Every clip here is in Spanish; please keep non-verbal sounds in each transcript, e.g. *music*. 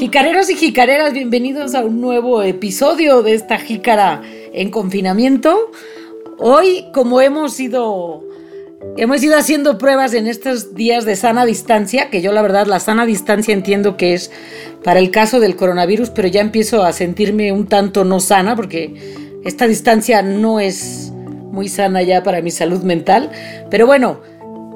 Jicareros y jicareras, bienvenidos a un nuevo episodio de esta jícara en confinamiento. Hoy, como hemos ido, hemos ido haciendo pruebas en estos días de sana distancia, que yo la verdad la sana distancia entiendo que es para el caso del coronavirus, pero ya empiezo a sentirme un tanto no sana porque esta distancia no es muy sana ya para mi salud mental. Pero bueno,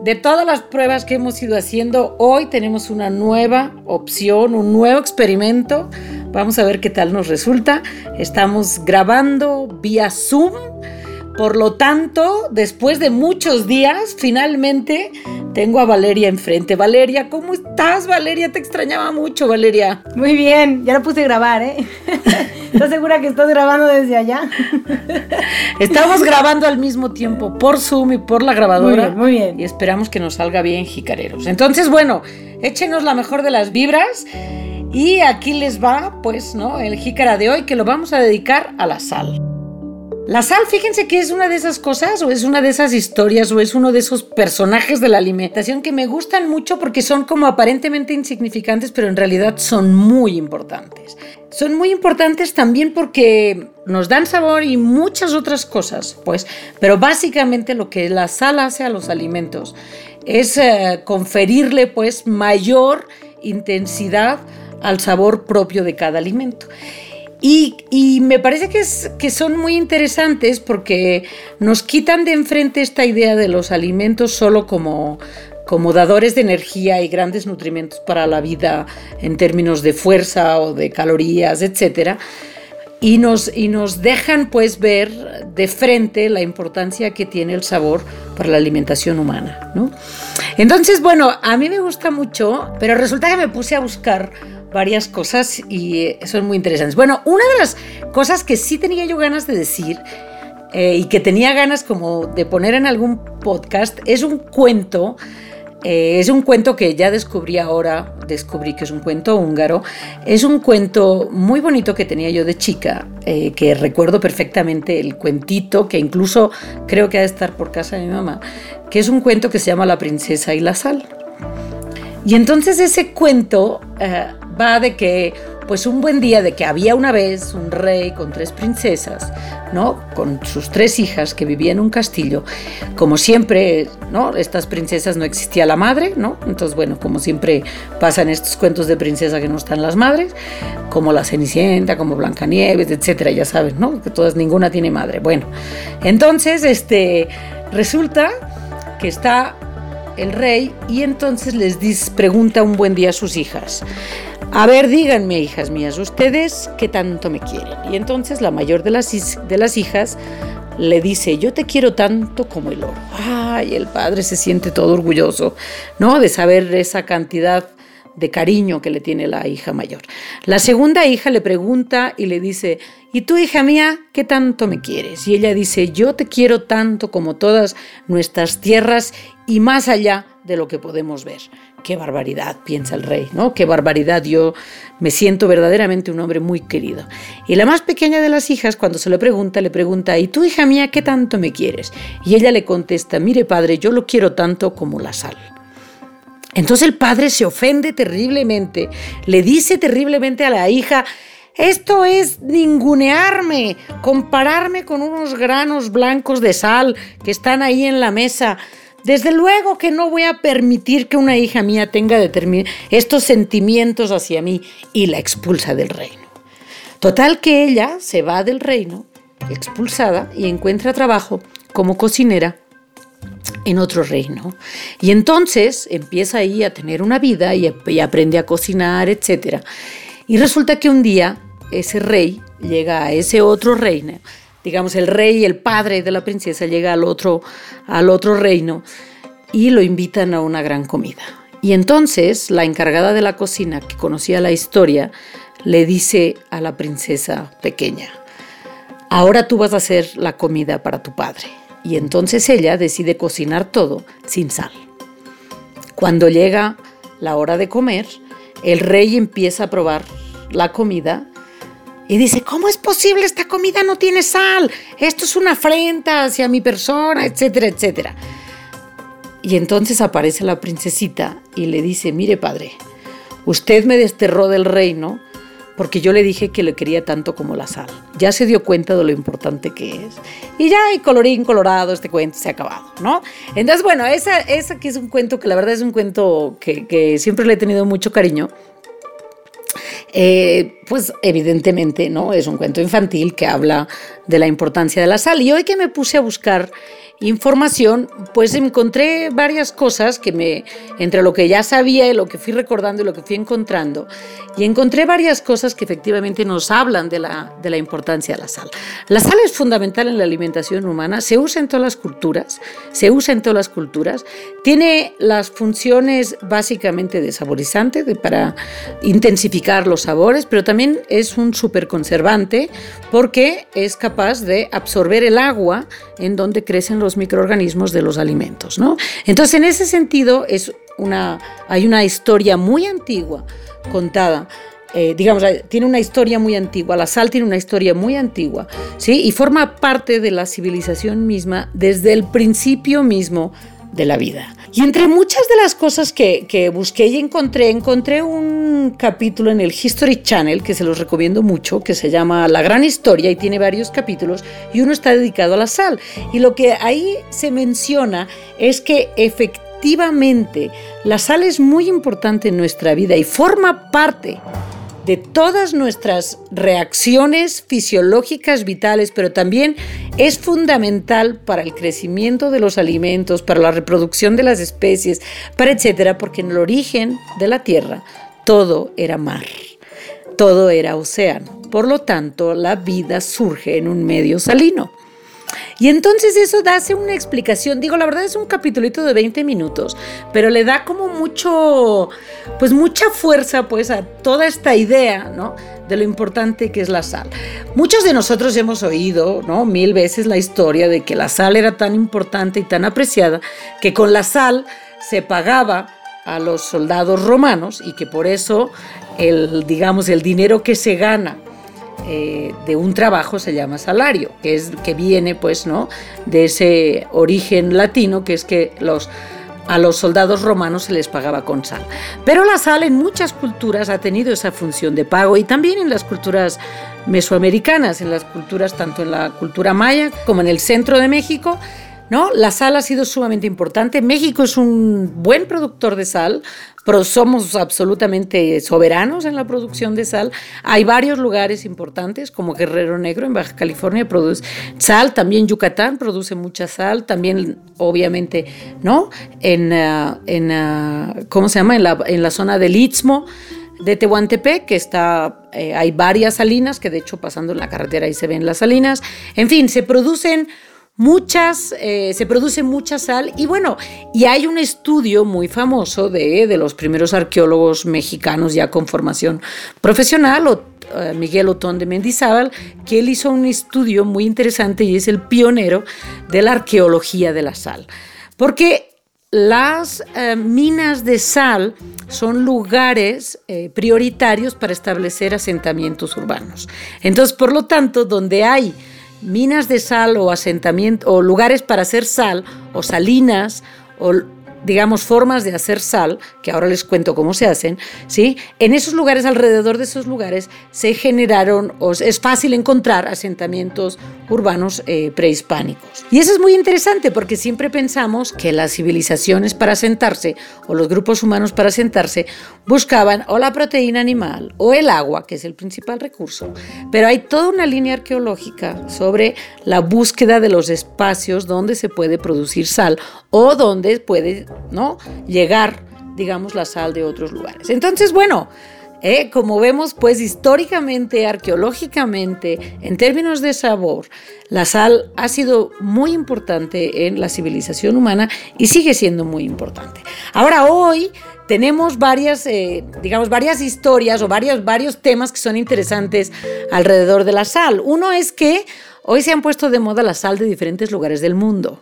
de todas las pruebas que hemos ido haciendo, hoy tenemos una nueva opción, un nuevo experimento. Vamos a ver qué tal nos resulta. Estamos grabando vía Zoom. Por lo tanto, después de muchos días, finalmente tengo a Valeria enfrente. Valeria, ¿cómo estás, Valeria? Te extrañaba mucho, Valeria. Muy bien, ya lo puse a grabar, ¿eh? *laughs* ¿Estás segura que estás grabando desde allá? Estamos *laughs* grabando al mismo tiempo por Zoom y por la grabadora. Muy bien, muy bien. Y esperamos que nos salga bien, jicareros. Entonces, bueno, échenos la mejor de las vibras. Y aquí les va, pues, ¿no? El jícara de hoy que lo vamos a dedicar a la sal. La sal, fíjense que es una de esas cosas o es una de esas historias o es uno de esos personajes de la alimentación que me gustan mucho porque son como aparentemente insignificantes, pero en realidad son muy importantes. Son muy importantes también porque nos dan sabor y muchas otras cosas, pues, pero básicamente lo que la sal hace a los alimentos es eh, conferirle pues mayor intensidad al sabor propio de cada alimento. Y, me parece que, son muy interesantes porque nos quitan de enfrente esta idea de los alimentos solo como, como dadores de energía y grandes nutrimentos para la vida en términos de fuerza o de calorías, etc. Y nos, y nos dejan pues ver de frente la importancia que tiene el sabor para la alimentación humana. ¿no? Entonces, bueno, a mí me gusta mucho, pero resulta que me puse a buscar varias cosas y eh, son muy interesantes. Bueno, una de las cosas que sí tenía yo ganas de decir eh, y que tenía ganas como de poner en algún podcast es un cuento. Eh, es un cuento que ya descubrí ahora, descubrí que es un cuento húngaro. Es un cuento muy bonito que tenía yo de chica, que recuerdo perfectamente el cuentito, que incluso creo que ha de estar por casa de mi mamá, que es un cuento que se llama La princesa y la sal. Y entonces ese cuento va de que, pues un buen día de que había una vez un rey con tres princesas, ¿no? Con sus tres hijas que vivían en un castillo. Como siempre, ¿no? Estas princesas no existía la madre, ¿no? Entonces, bueno, como siempre pasan estos cuentos de princesa que no están las madres, como la Cenicienta, como Blancanieves, etcétera, ya saben, ¿no? Que todas, ninguna tiene madre. Bueno, entonces, este, resulta que está el rey y entonces les dice, pregunta un buen día a sus hijas. A ver, díganme, hijas mías, ¿ustedes qué tanto me quieren? Y entonces la mayor de las, de las hijas le dice, yo te quiero tanto como el oro. Ay, el padre se siente todo orgulloso, ¿no? De saber esa cantidad de cariño que le tiene la hija mayor. La segunda hija le pregunta y le dice, ¿y tú, hija mía, qué tanto me quieres? Y ella dice, yo te quiero tanto como todas nuestras tierras y más allá de lo que podemos ver. Qué barbaridad, piensa el rey, ¿no? Qué barbaridad, yo me siento verdaderamente un hombre muy querido. Y la más pequeña de las hijas, cuando se le pregunta, le pregunta, ¿y tú, hija mía, qué tanto me quieres? Y ella le contesta, mire padre, yo lo quiero tanto como la sal. Entonces el padre se ofende terriblemente, le dice terriblemente a la hija, esto es ningunearme, compararme con unos granos blancos de sal que están ahí en la mesa. Desde luego que no voy a permitir que una hija mía tenga estos sentimientos hacia mí y la expulsa del reino. Total que ella se va del reino, expulsada, y encuentra trabajo como cocinera en otro reino. Y entonces empieza ahí a tener una vida y, aprende a cocinar, etc. Y resulta que un día ese rey llega a ese otro reino digamos, el rey, el padre de la princesa llega al otro, al otro reino y lo invitan a una gran comida. Y entonces la encargada de la cocina, que conocía la historia, le dice a la princesa pequeña, ahora tú vas a hacer la comida para tu padre. Y entonces ella decide cocinar todo sin sal. Cuando llega la hora de comer, el rey empieza a probar la comida y dice, ¿cómo es posible? Esta comida no tiene sal. Esto es una afrenta hacia mi persona, etcétera, etcétera. Y entonces aparece la princesita y le dice, mire padre, usted me desterró del reino porque yo le dije que le quería tanto como la sal. Ya se dio cuenta de lo importante que es. Y ya, y colorín colorado, este cuento se ha acabado, ¿no? Entonces, bueno, esa, esa que es un cuento que la verdad es un cuento que, que siempre le he tenido mucho cariño. Eh, pues evidentemente, ¿no? Es un cuento infantil que habla de la importancia de la sal. Y hoy que me puse a buscar información, pues encontré varias cosas que me, entre lo que ya sabía y lo que fui recordando y lo que fui encontrando, y encontré varias cosas que efectivamente nos hablan de la, de la importancia de la sal. La sal es fundamental en la alimentación humana, se usa en todas las culturas, se usa en todas las culturas, tiene las funciones básicamente de saborizante, de, para intensificar los sabores, pero también es un superconservante porque es capaz de absorber el agua en donde crecen los microorganismos de los alimentos, ¿no? Entonces, en ese sentido, es una, hay una historia muy antigua contada eh, digamos, tiene una historia muy antigua, la sal tiene una historia muy antigua, ¿sí? Y forma parte de la civilización misma desde el principio mismo de la vida. Y entre muchas de las cosas que, busqué y encontré, encontré un capítulo en el History Channel que se los recomiendo mucho, que se llama La Gran Historia y tiene varios capítulos y uno está dedicado a la sal. Y lo que ahí se menciona es que efectivamente la sal es muy importante en nuestra vida y forma parte de todas nuestras reacciones fisiológicas vitales, pero también es fundamental para el crecimiento de los alimentos, para la reproducción de las especies, para etcétera, porque en el origen de la Tierra todo era mar, todo era océano. Por lo tanto, la vida surge en un medio salino. Y entonces eso da una explicación. Digo, la verdad es un capitulito de 20 minutos, pero le da como mucho, pues mucha fuerza pues a toda esta idea, ¿no? De lo importante que es la sal. Muchos de nosotros hemos oído, ¿no? Mil veces la historia de que la sal era tan importante y tan apreciada que con la sal se pagaba a los soldados romanos y que por eso el, digamos, el dinero que se gana eh, de un trabajo se llama salario, que, es, que viene pues, ¿no? de ese origen latino, que es que los, a los soldados romanos se les pagaba con sal. Pero la sal en muchas culturas ha tenido esa función de pago y también en las culturas mesoamericanas, en las culturas, tanto en la cultura maya como en el centro de México, ¿no? La sal ha sido sumamente importante. México es un buen productor de sal, pero somos absolutamente soberanos en la producción de sal. Hay varios lugares importantes, como Guerrero Negro en Baja California produce sal, también Yucatán produce mucha sal, también obviamente, ¿no? En, uh, en uh, ¿cómo se llama? En la, en la zona del Istmo de Tehuantepec, que está, eh, hay varias salinas, que de hecho pasando en la carretera ahí se ven las salinas. En fin, se producen muchas, eh, se produce mucha sal y bueno, y hay un estudio muy famoso de, de los primeros arqueólogos mexicanos ya con formación profesional, eh, Miguel Otón de Mendizábal, que él hizo un estudio muy interesante y es el pionero de la arqueología de la sal. Porque las eh, minas de sal son lugares prioritarios para establecer asentamientos urbanos. Entonces, por lo tanto, donde hay minas de sal o asentamiento o lugares para hacer sal o salinas o digamos, formas de hacer sal, que ahora les cuento cómo se hacen, ¿sí? En esos lugares, alrededor de esos lugares, se generaron, o es fácil encontrar asentamientos urbanos eh, prehispánicos. Y eso es muy interesante porque siempre pensamos que las civilizaciones para asentarse, o los grupos humanos para asentarse, buscaban o la proteína animal o el agua, que es el principal recurso. Pero hay toda una línea arqueológica sobre la búsqueda de los espacios donde se puede producir sal o donde puede ¿no? llegar, digamos, la sal de otros lugares. Entonces, bueno, eh, como vemos, pues históricamente, arqueológicamente, en términos de sabor, la sal ha sido muy importante en la civilización humana y sigue siendo muy importante. Ahora, hoy tenemos varias, eh, digamos, varias historias o varios, varios temas que son interesantes alrededor de la sal. Uno es que hoy se han puesto de moda la sal de diferentes lugares del mundo.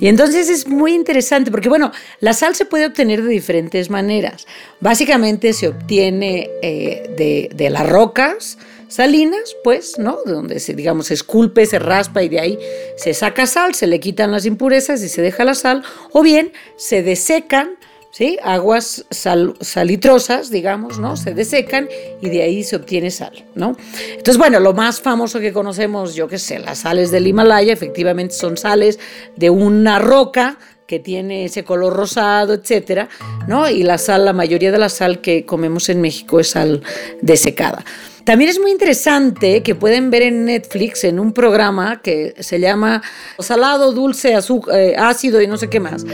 Y entonces es muy interesante porque, bueno, la sal se puede obtener de diferentes maneras. Básicamente se obtiene eh, de, las rocas salinas, pues, ¿no? De donde se, digamos, se esculpe, se raspa y de ahí se saca sal, se le quitan las impurezas y se deja la sal. O bien se desecan ¿sí? Aguas salitrosas, digamos, ¿no? Se desecan y de ahí se obtiene sal, ¿no? Entonces, bueno, lo más famoso que conocemos, yo qué sé, las sales del Himalaya, efectivamente son sales de una roca que tiene ese color rosado, etcétera, ¿no? Y la sal, la mayoría de la sal que comemos en México es sal desecada. También es muy interesante que pueden ver en Netflix en un programa que se llama salado, dulce, eh, ácido y no sé qué más,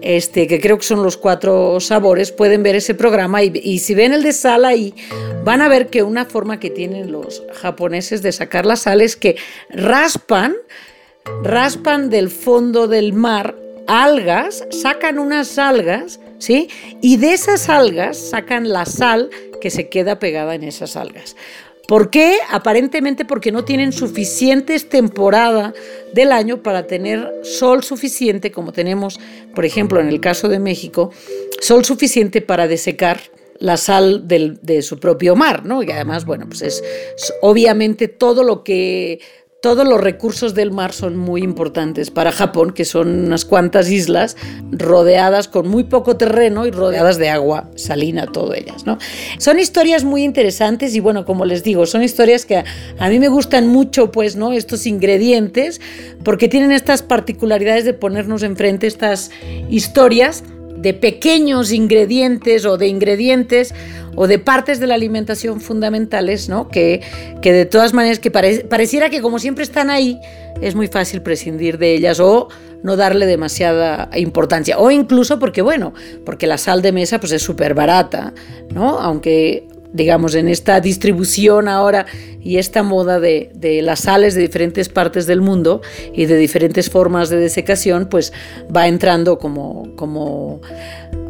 este, que creo que son los cuatro sabores, pueden ver ese programa y, y si ven el de sal ahí, van a ver que una forma que tienen los japoneses de sacar la sal es que raspan, raspan del fondo del mar algas, sacan unas algas, ¿sí? Y de esas algas sacan la sal que se queda pegada en esas algas. ¿Por qué? Aparentemente porque no tienen suficientes temporada del año para tener sol suficiente, como tenemos, por ejemplo, en el caso de México, sol suficiente para desecar la sal de su propio mar, ¿no? Y además, bueno, pues es obviamente todo lo que todos los recursos del mar son muy importantes para Japón, que son unas cuantas islas rodeadas con muy poco terreno y rodeadas de agua salina, todas ellas. ¿no? Son historias muy interesantes y bueno, como les digo, son historias que a, mí me gustan mucho, pues, ¿no? Estos ingredientes, porque tienen estas particularidades de ponernos enfrente estas historias de pequeños ingredientes o de ingredientes o de partes de la alimentación fundamentales, ¿no? Que, que de todas maneras que pareciera que como siempre están ahí, es muy fácil prescindir de ellas o no darle demasiada importancia. O incluso porque, bueno, porque la sal de mesa pues es súper barata, ¿no? Aunque digamos, en esta distribución ahora y esta moda de, de, las sales de diferentes partes del mundo y de diferentes formas de desecación, pues va entrando como, como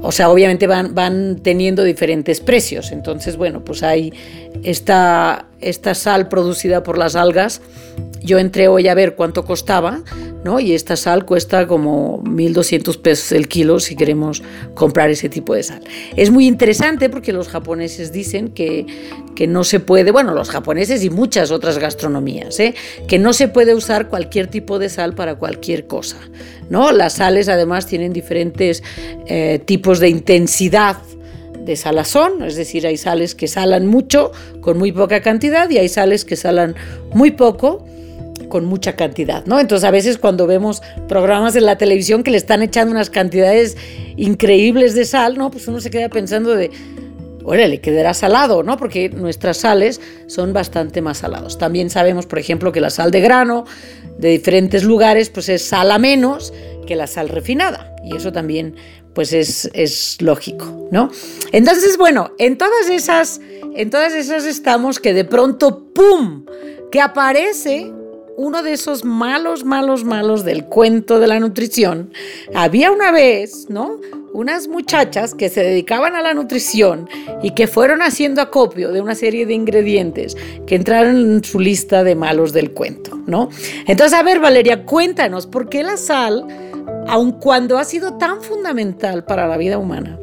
o sea, obviamente van, van teniendo diferentes precios. Entonces, bueno, pues hay esta, esta sal producida por las algas. Yo entré hoy a ver cuánto costaba, ¿no? Y esta sal cuesta como 1.200 pesos el kilo si queremos comprar ese tipo de sal. Es muy interesante porque los japoneses dicen que, que no se puede, bueno, los japoneses y muchas otras gastronomías, ¿eh? que no se puede usar cualquier tipo de sal para cualquier cosa. ¿no? Las sales además tienen diferentes eh, tipos de intensidad de salazón, es decir, hay sales que salan mucho con muy poca cantidad y hay sales que salan muy poco con mucha cantidad, ¿no? Entonces a veces cuando vemos programas en la televisión que le están echando unas cantidades increíbles de sal, ¿no? Pues uno se queda pensando de, le quedará salado, ¿no? Porque nuestras sales son bastante más salados. También sabemos, por ejemplo, que la sal de grano de diferentes lugares, pues es sala menos que la sal refinada. Y eso también, pues es, es lógico, ¿no? Entonces, bueno, en todas esas, en todas esas estamos que de pronto, ¡pum! que aparece uno de esos malos, malos, malos del cuento de la nutrición. Había una vez, ¿no? Unas muchachas que se dedicaban a la nutrición y que fueron haciendo acopio de una serie de ingredientes que entraron en su lista de malos del cuento, ¿no? Entonces, a ver, Valeria, cuéntanos, ¿por qué la sal, aun cuando ha sido tan fundamental para la vida humana,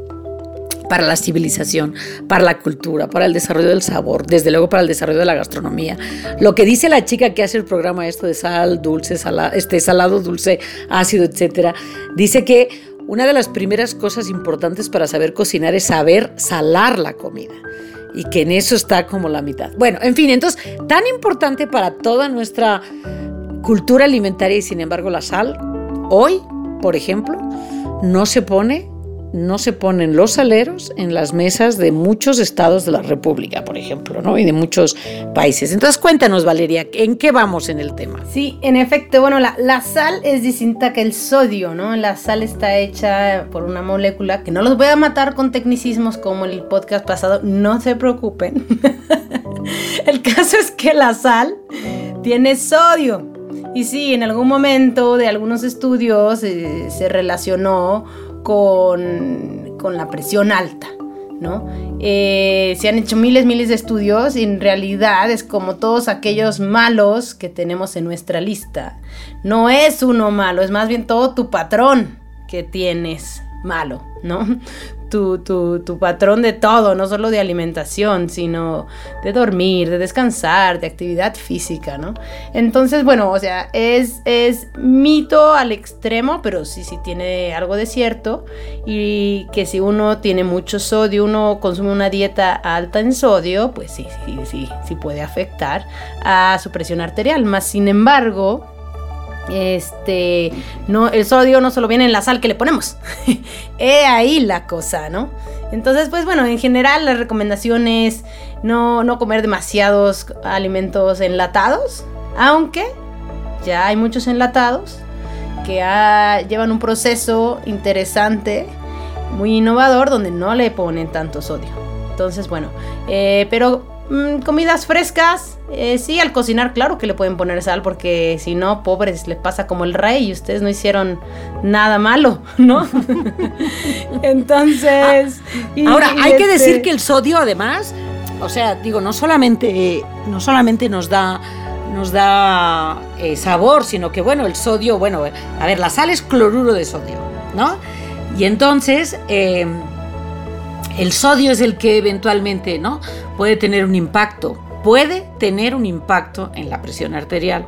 para la civilización, para la cultura, para el desarrollo del sabor, desde luego para el desarrollo de la gastronomía. Lo que dice la chica que hace el programa esto de sal, dulce, este salado, dulce, ácido, etcétera, dice que una de las primeras cosas importantes para saber cocinar es saber salar la comida y que en eso está como la mitad. Bueno, en fin, entonces, tan importante para toda nuestra cultura alimentaria y sin embargo la sal, hoy, por ejemplo, no se pone no se ponen los saleros en las mesas de muchos estados de la República, por ejemplo, ¿no? Y de muchos países. Entonces, cuéntanos, Valeria, ¿en qué vamos en el tema? Sí, en efecto, bueno, la, la sal es distinta que el sodio, ¿no? La sal está hecha por una molécula que no los voy a matar con tecnicismos como el podcast pasado, no se preocupen. *laughs* el caso es que la sal tiene sodio. Y sí, en algún momento de algunos estudios eh, se relacionó con, la presión alta. ¿no? Eh, se han hecho miles, miles de estudios y en realidad es como todos aquellos malos que tenemos en nuestra lista. No es uno malo, es más bien todo tu patrón que tienes malo, ¿no? Tu, tu, patrón de todo, no solo de alimentación, sino de dormir, de descansar, de actividad física, ¿no? Entonces, bueno, o sea, es, es mito al extremo, pero sí, sí tiene algo de cierto. Y que si uno tiene mucho sodio, uno consume una dieta alta en sodio, pues sí, sí, sí, sí puede afectar a su presión arterial. Más sin embargo, este, no, el sodio no solo viene en la sal que le ponemos. *laughs* He ahí la cosa, ¿no? Entonces, pues bueno, en general la recomendación es no, no comer demasiados alimentos enlatados, aunque ya hay muchos enlatados que llevan un proceso interesante, muy innovador, donde no le ponen tanto sodio. Entonces, bueno, eh, pero Mm, comidas frescas, eh, sí, al cocinar, claro que le pueden poner sal, porque si no, pobres, les pasa como el rey y ustedes no hicieron nada malo, *laughs* ¿no? *laughs* Entonces. Ahora, hay que decir este que el sodio, además, o sea, digo, no solamente, no solamente nos da nos da eh, sabor, sino que bueno, el sodio, bueno, a ver, la sal es cloruro de sodio, ¿no? Y entonces, eh, el sodio es el que eventualmente ¿no? puede tener un impacto, puede tener un impacto en la presión arterial.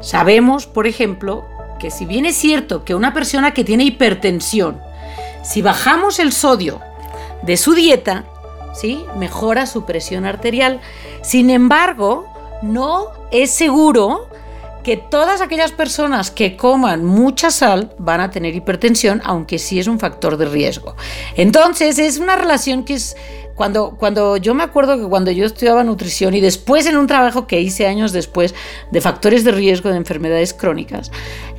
Sabemos, por ejemplo, que si bien es cierto que una persona que tiene hipertensión, si bajamos el sodio de su dieta, ¿sí? mejora su presión arterial. Sin embargo, no es seguro que todas aquellas personas que coman mucha sal van a tener hipertensión, aunque sí es un factor de riesgo. Entonces, es una relación que es cuando, cuando yo me acuerdo que cuando yo estudiaba nutrición y después en un trabajo que hice años después de factores de riesgo de enfermedades crónicas,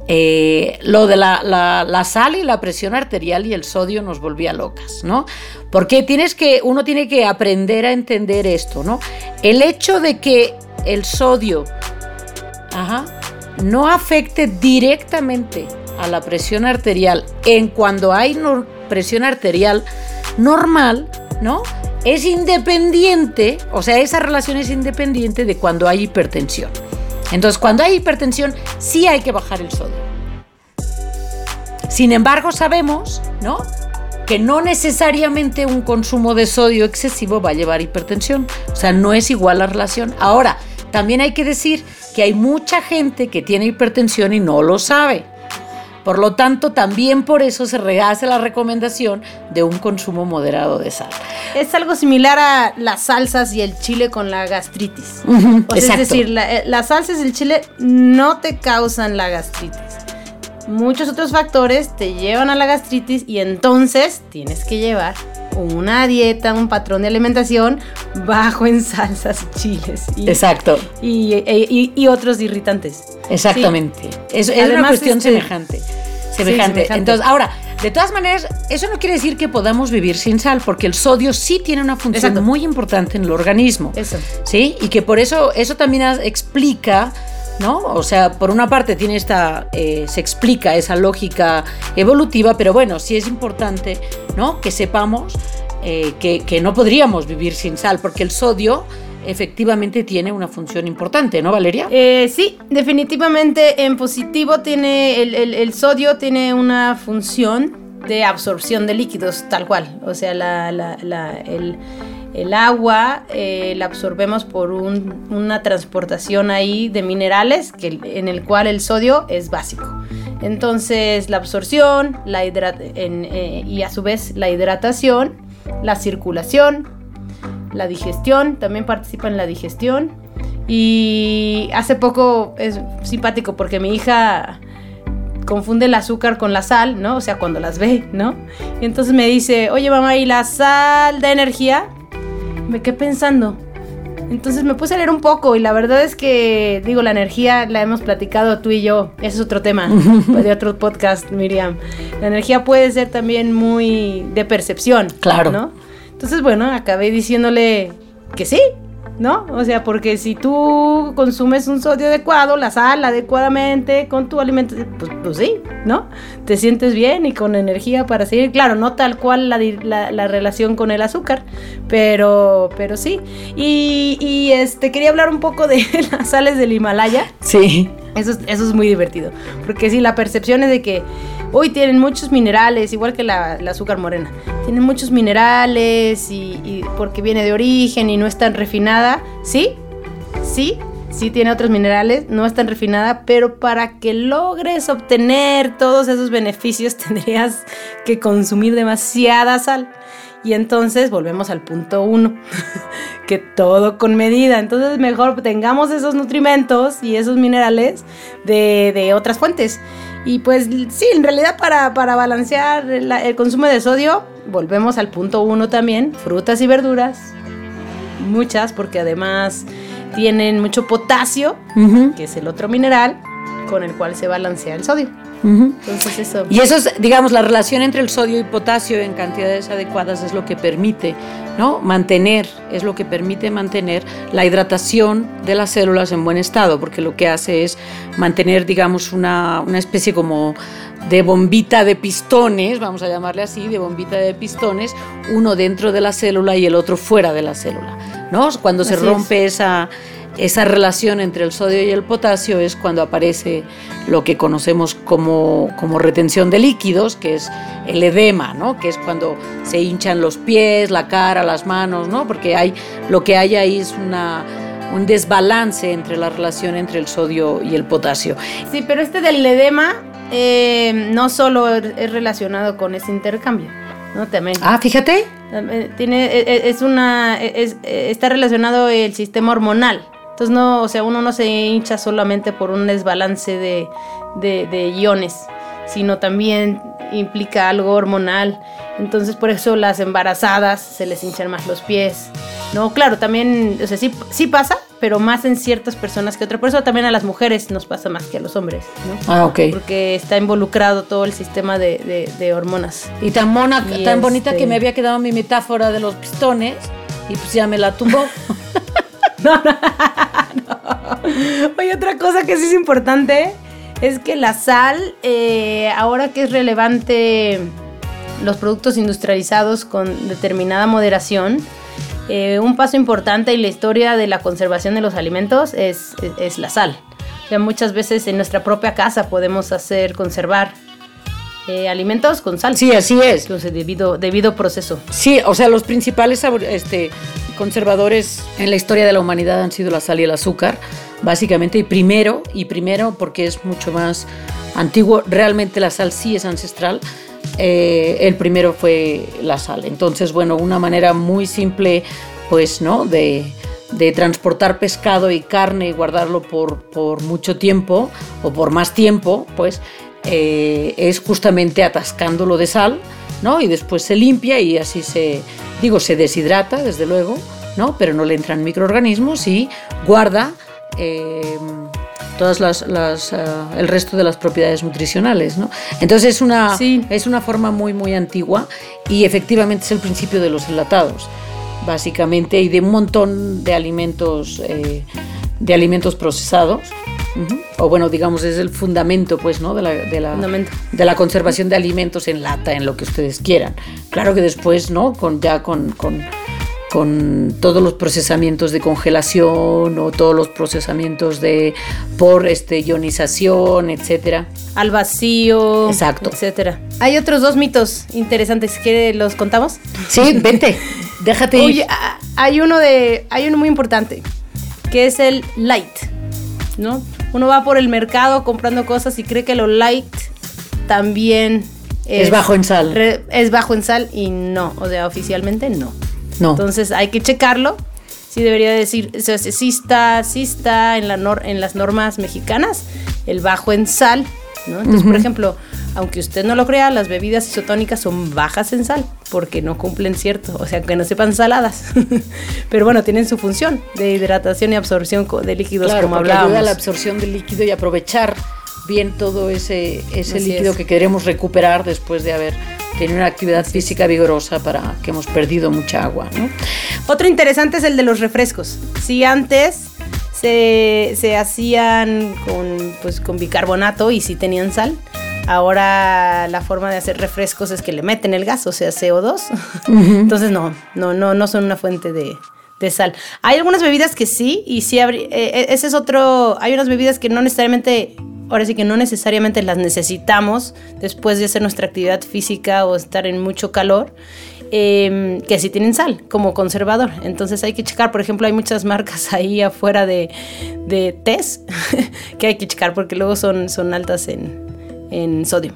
eh, lo de la, sal y la presión arterial y el sodio nos volvía locas, ¿no? Porque tienes que, uno tiene que aprender a entender esto, ¿no? El hecho de que el sodio Ajá no afecte directamente a la presión arterial en cuando hay presión arterial normal, ¿no? Es independiente, o sea, esa relación es independiente de cuando hay hipertensión. Entonces, cuando hay hipertensión, sí hay que bajar el sodio. Sin embargo, sabemos, ¿no? Que no necesariamente un consumo de sodio excesivo va a llevar hipertensión. O sea, no es igual la relación. Ahora, también hay que decir que hay mucha gente que tiene hipertensión y no lo sabe. Por lo tanto, también por eso se rehace la recomendación de un consumo moderado de sal. Es algo similar a las salsas y el chile con la gastritis. es decir, eh, las salsas y el chile no te causan la gastritis. Muchos otros factores te llevan a la gastritis y entonces tienes que llevar una dieta, un patrón de alimentación bajo en salsas y chiles. Exacto. Y, otros irritantes. Exactamente. Es, una cuestión este, semejante. semejante. Entonces, ahora, de todas maneras, eso no quiere decir que podamos vivir sin sal, porque el sodio sí tiene una función muy importante en el organismo. Eso. ¿Sí? Y que por eso, eso también explica ¿no? O sea, por una parte tiene esta, eh, se explica esa lógica evolutiva, pero bueno, sí es importante, ¿no? Que sepamos eh, que, no podríamos vivir sin sal, porque el sodio efectivamente tiene una función importante, ¿no, Valeria? Eh, sí, definitivamente en positivo tiene, el, sodio tiene una función de absorción de líquidos, tal cual, o sea, la, el el agua eh, la absorbemos por una transportación ahí de minerales que, en el cual el sodio es básico. Entonces la absorción la eh, y a su vez la hidratación, la circulación, la digestión, también participa en la digestión. Y hace poco es simpático porque mi hija confunde el azúcar con la sal, ¿no? O sea, cuando las ve, ¿no? Y entonces me dice, oye mamá, ¿y la sal de energía? Me quedé pensando. Entonces me puse a leer un poco y la verdad es que, digo, la energía la hemos platicado tú y yo. Ese es otro tema *laughs* de otro podcast, Miriam. La energía puede ser también muy de percepción. Claro. ¿no? Entonces, bueno, acabé diciéndole que sí, ¿no? O sea, porque si tú consumes un sodio adecuado, la sal adecuadamente con tu alimento, pues, pues sí, ¿no? Te sientes bien y con energía para seguir. Claro, no tal cual la, relación con el azúcar, pero, pero sí. Y, y, este, quería hablar un poco de *laughs* las sales del Himalaya. Sí. Eso, eso es muy divertido, porque sí, la percepción es de que Hoy tienen muchos minerales, igual que la, azúcar morena. Tienen muchos minerales y, porque viene de origen y no es tan refinada. Sí, sí, sí tiene otros minerales, no es tan refinada, pero para que logres obtener todos esos beneficios *laughs* tendrías que consumir demasiada sal. Y entonces volvemos al punto uno, *laughs* que todo con medida. Entonces mejor tengamos esos nutrimentos y esos minerales de, otras fuentes. Y pues sí, en realidad para, balancear el, consumo de sodio, volvemos al punto uno también, frutas y verduras, muchas, porque además tienen mucho potasio, que es el otro mineral con el cual se balancea el sodio. Entonces eso. Y eso es, digamos, la relación entre el sodio y potasio en cantidades adecuadas es lo que permite, ¿no? Mantener, es lo que permite mantener la hidratación de las células en buen estado, porque lo que hace es mantener, digamos, una, una especie como de bombita de pistones, vamos a llamarle así, de bombita de pistones, uno dentro de la célula y el otro fuera de la célula, ¿no? Cuando se rompe esa esa relación entre el sodio y el potasio es cuando aparece lo que conocemos como, retención de líquidos, que es el edema, ¿no? que es cuando se hinchan los pies, la cara, las manos, ¿no? porque hay, lo que hay ahí es una, un desbalance entre la relación entre el sodio y el potasio. Sí, pero este del edema eh, no solo es relacionado con ese intercambio. ¿no? También. Ah, fíjate. Tiene, e, e, es una, está relacionado el sistema hormonal. Entonces no, o sea, uno no se hincha solamente por un desbalance de, de, iones, sino también implica algo hormonal. Entonces por eso las embarazadas se les hinchan más los pies. No, claro, también, o sea, sí, sí pasa, pero más en ciertas personas que otras. Por eso también a las mujeres nos pasa más que a los hombres, ¿no? Ah, ok. Porque está involucrado todo el sistema de, de, hormonas. Y tan mona, tan bonita que este me había quedado mi metáfora de los pistones y pues ya me la tumbó. *laughs* no, *laughs* Oye, otra cosa que sí es importante es que la sal, eh, ahora que es relevante los productos industrializados con determinada moderación, eh, un paso importante en la historia de la conservación de los alimentos es, la sal. Ya muchas veces en nuestra propia casa podemos hacer conservar eh, alimentos con sal. Sí, así es. debido, debido proceso. Sí, o sea, los principales este, conservadores en la historia de la humanidad han sido la sal y el azúcar, básicamente, y primero, y primero porque es mucho más antiguo, realmente la sal sí es ancestral, eh, el primero fue la sal. Entonces, bueno, una manera muy simple, pues, ¿no? De, transportar pescado y carne y guardarlo por, por mucho tiempo o por más tiempo, pues, eh, es justamente atascándolo de sal, ¿no? Y después se limpia y así se, digo, se deshidrata, desde luego, ¿no? Pero no le entran microorganismos y guarda eh, todas las, eh, el resto de las propiedades nutricionales, ¿no? Entonces es una, es una forma muy, muy antigua y efectivamente es el principio de los enlatados, básicamente, y de un montón de alimentos, eh, de alimentos procesados. O bueno, digamos, es el fundamento, pues, ¿no? De la, de la, de la conservación de alimentos en lata, en lo que ustedes quieran. Claro que después, ¿no? Con, ya con, con, con todos los procesamientos de congelación o todos los procesamientos de por este ionización, etcétera. Al vacío, exacto, etcétera. Hay otros dos mitos interesantes que los contamos. Sí, vente, *laughs* déjate. Oye, hay uno de, hay uno muy importante que es el light, ¿no? Uno va por el mercado comprando cosas y cree que lo light también es, bajo en sal. es bajo en sal y no, o sea, oficialmente no. No. Entonces hay que checarlo. Sí debería decir, o sea, sí está, sí está en, la en las normas mexicanas el bajo en sal, ¿no? Entonces, por ejemplo, aunque usted no lo crea, las bebidas isotónicas son bajas en sal porque no cumplen cierto, o sea, que no sepan saladas. *laughs* Pero bueno, tienen su función de hidratación y absorción de líquidos claro, como hablábamos. ayuda a la absorción del líquido y aprovechar bien todo ese, ese líquido que queremos recuperar después de haber tenido una actividad física vigorosa para que hemos perdido mucha agua. ¿no? Otro interesante es el de los refrescos. Si antes se, se hacían con, pues, con bicarbonato y si tenían sal, Ahora la forma de hacer refrescos es que le meten el gas, o sea, CO2. *laughs* Entonces no, no, no, no son una fuente de, sal. Hay algunas bebidas que sí, y sí, eh, eh, ese es otro, hay unas bebidas que no necesariamente ahora sí que no necesariamente las necesitamos después de hacer nuestra actividad física o estar en mucho calor. Em, que sí tienen sal como conservador. Entonces hay que checar, por ejemplo, hay muchas marcas *laughs* ahí afuera de, de test *laughs* que hay que checar porque luego son, son altas en, sodio.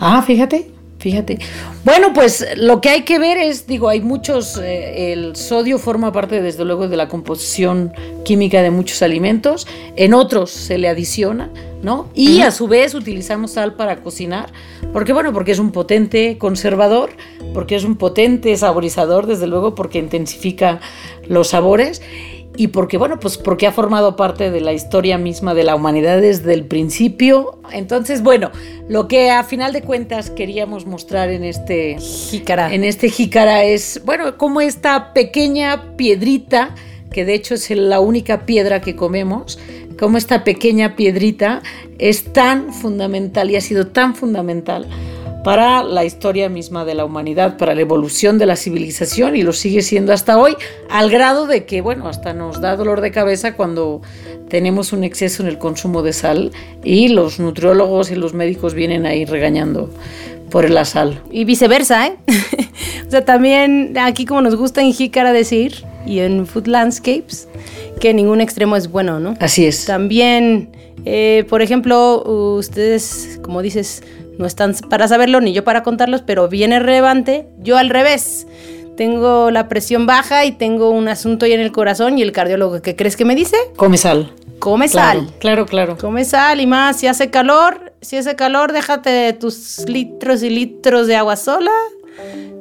Ah, fíjate. Fíjate. Bueno, pues lo que hay que ver es, digo, hay muchos, eh, el sodio forma parte desde luego de la composición química de muchos alimentos, en otros se le adiciona, ¿no? Y a su vez utilizamos sal para cocinar, porque bueno, porque es un potente conservador, porque es un potente saborizador, desde luego, porque intensifica los sabores y porque, bueno, pues porque ha formado parte de la historia misma de la humanidad desde el principio. Entonces, bueno, lo que a final de cuentas queríamos mostrar en este jícara, en este jícara es, bueno, como esta pequeña piedrita, que de hecho es la única piedra que comemos, como esta pequeña piedrita es tan fundamental y ha sido tan fundamental para la historia misma de la humanidad, para la evolución de la civilización y lo sigue siendo hasta hoy, al grado de que, bueno, hasta nos da dolor de cabeza cuando tenemos un exceso en el consumo de sal y los nutriólogos y los médicos vienen ahí regañando por la sal. Y viceversa, ¿eh? *laughs* o sea, también aquí como nos gusta en Jícara decir y en Food Landscapes, que ningún extremo es bueno, ¿no? Así es. También, eh, por ejemplo, ustedes, como dices, no están para saberlo ni yo para contarlos, pero viene relevante. Yo al revés. Tengo la presión baja y tengo un asunto ahí en el corazón y el cardiólogo, ¿qué crees que me dice? Come sal. Come sal. Claro, claro. Come sal y más, si hace calor, si hace calor, déjate tus litros y litros de agua sola.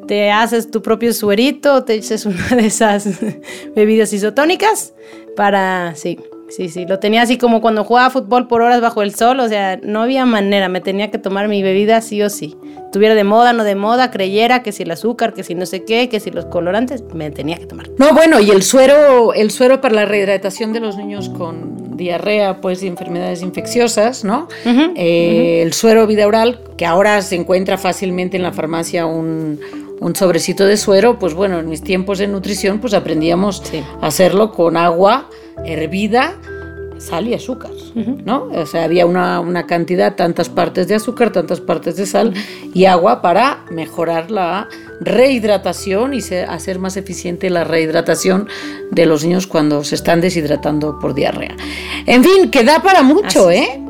Te haces tu propio suerito, te eches una de esas *laughs* bebidas isotónicas para, sí, Sí, sí, lo tenía así como cuando jugaba fútbol por horas bajo el sol, o sea, no había manera, me tenía que tomar mi bebida sí o sí. Tuviera de moda, no de moda, creyera que si el azúcar, que si no sé qué, que si los colorantes, me tenía que tomar. No, bueno, y el suero, el suero para la rehidratación de los niños con diarrea, pues, y enfermedades infecciosas, ¿no? Eh, el suero vidaural, que ahora se encuentra fácilmente en la farmacia un, sobrecito de suero, pues bueno, en mis tiempos de nutrición, pues aprendíamos a hacerlo con agua hervida, sal y azúcar, ¿no? O sea, había una, cantidad, tantas partes de azúcar, tantas partes de sal y agua para mejorar la rehidratación y hacer más eficiente la rehidratación de los niños cuando se están deshidratando por diarrea. En fin, que da para mucho, ¿eh?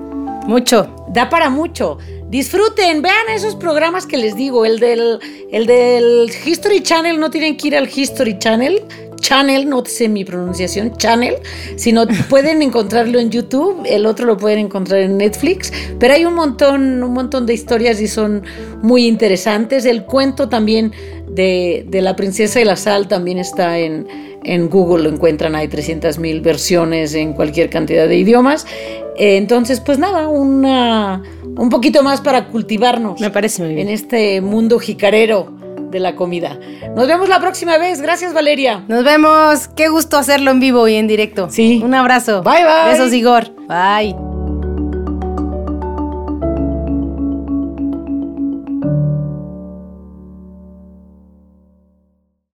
Mucho. Da para mucho. Disfruten, vean esos programas que les digo, el del, el del History Channel, no tienen que ir al History Channel, Channel, no sé mi pronunciación, Channel, sino *laughs* pueden encontrarlo en YouTube, el otro lo pueden encontrar en Netflix, pero hay un montón, un montón de historias y son muy interesantes. El cuento también de, la princesa y la sal también está en, en Google, lo encuentran, hay 300.000 versiones en cualquier cantidad de idiomas. Eh, entonces, pues nada, una, un poquito más para cultivarnos. Me parece muy bien. En este mundo jicarero de la comida. Nos vemos la próxima vez. Gracias, Valeria. Nos vemos. Qué gusto hacerlo en vivo y en directo. Sí. Un abrazo. Bye, bye. Besos, Igor. Bye.